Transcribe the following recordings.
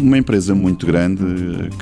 Uma empresa muito grande,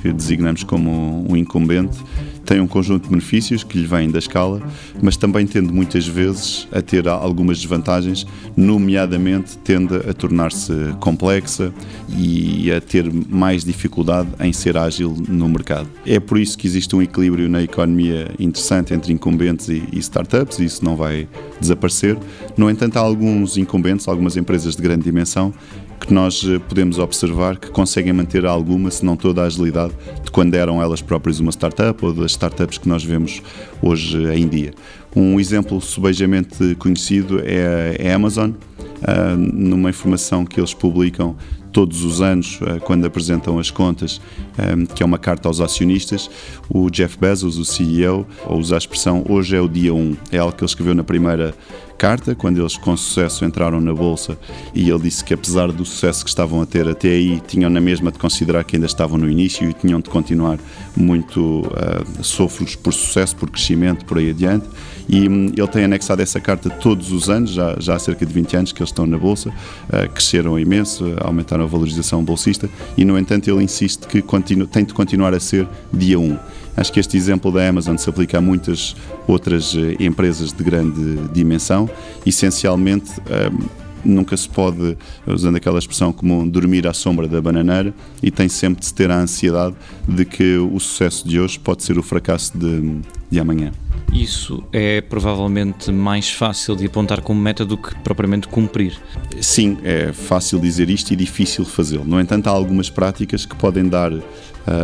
que designamos como um incumbente, tem um conjunto de benefícios que lhe vêm da escala, mas também tende muitas vezes a ter algumas desvantagens, nomeadamente tende a tornar-se complexa e a ter mais dificuldade em ser ágil no mercado. É por isso que existe um equilíbrio na economia interessante entre incumbentes e, e startups, e isso não vai desaparecer. No entanto, há alguns incumbentes, algumas empresas de grande dimensão, que nós eh, podemos observar que conseguem manter alguma, se não toda a agilidade de quando eram elas próprias uma startup ou das startups que nós vemos hoje em dia. Um exemplo subejamente conhecido é a Amazon, uh, numa informação que eles publicam todos os anos, uh, quando apresentam as contas, um, que é uma carta aos acionistas, o Jeff Bezos, o CEO, usa a expressão hoje é o dia 1. É algo que ele escreveu na primeira carta, quando eles com sucesso entraram na Bolsa, e ele disse que apesar do sucesso que estavam a ter até aí, tinham na mesma de considerar que ainda estavam no início e tinham de continuar muito uh, sofros por sucesso, por crescimento, por aí adiante. E um, ele tem anexado essa carta todos os anos, já, já há cerca de 20 anos que eles estão na Bolsa, uh, cresceram imenso, aumentaram a valorização bolsista, e no entanto ele insiste que continu, tem de continuar a ser dia 1. Acho que este exemplo da Amazon se aplica a muitas outras eh, empresas de grande dimensão. Essencialmente, ehm, nunca se pode, usando aquela expressão comum, dormir à sombra da bananeira e tem sempre de se ter a ansiedade de que o sucesso de hoje pode ser o fracasso de, de amanhã. Isso é provavelmente mais fácil de apontar como meta do que propriamente cumprir. Sim, é fácil dizer isto e difícil fazê-lo. No entanto, há algumas práticas que podem dar uh,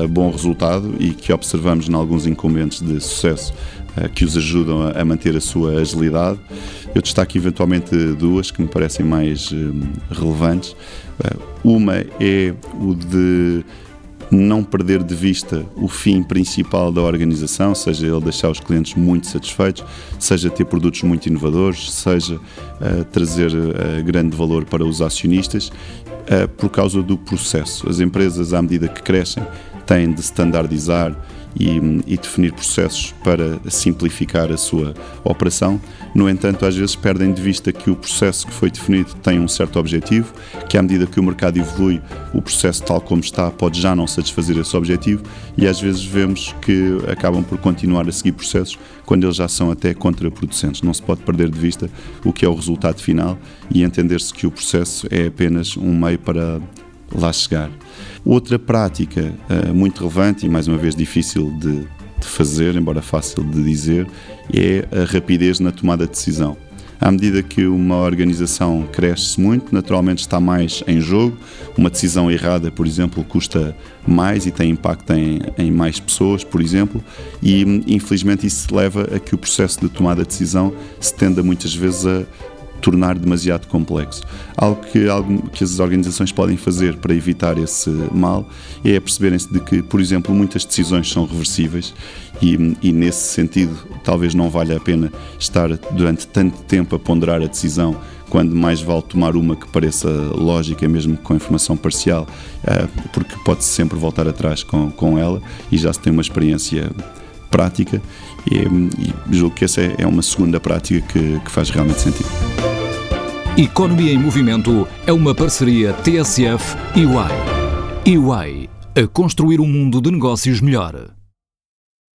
bom resultado e que observamos em alguns incumbentes de sucesso uh, que os ajudam a, a, manter a sua agilidade. Eu destaco eventualmente duas que me parecem mais uh, relevantes. uma é o de não perder de vista o fim principal da organização, seja ele deixar os clientes muito satisfeitos, seja ter produtos muito inovadores, seja uh, trazer uh, grande valor para os acionistas, uh, por causa do processo. As empresas, à medida que crescem, têm de standardizar e, e, definir processos para simplificar a sua operação. No entanto, às vezes perdem de vista que o processo que foi definido tem um certo objetivo, que à medida que o mercado evolui, o processo tal como está pode já não satisfazer esse objetivo e às vezes vemos que acabam por continuar a seguir processos quando eles já são até contraproducentes. Não se pode perder de vista o que é o resultado final e entender-se que o processo é apenas um meio para lá chegar. Outra prática uh, muito relevante e mais uma vez difícil de, de fazer, embora fácil de dizer, é a rapidez na tomada de decisão. À medida que uma organização cresce muito, naturalmente está mais em jogo. Uma decisão errada, por exemplo, custa mais e tem impacto em, em mais pessoas, por exemplo, e infelizmente isso leva a que o processo de tomada de decisão se tenda muitas vezes a tornar demasiado complexo. Algo que, algo que as organizações podem fazer para evitar esse mal é perceberem-se de que, por exemplo, muitas decisões são reversíveis e, e, nesse sentido talvez não valha a pena estar durante tanto tempo a ponderar a decisão quando mais vale tomar uma que pareça lógica, mesmo com informação parcial, eh, porque pode-se sempre voltar atrás com, com ela e já se tem uma experiência prática e, e julgo que essa é, é uma segunda prática que, que faz realmente sentido. Economia em Movimento é uma parceria TSF UI. EY, a construir um mundo de negócios melhor.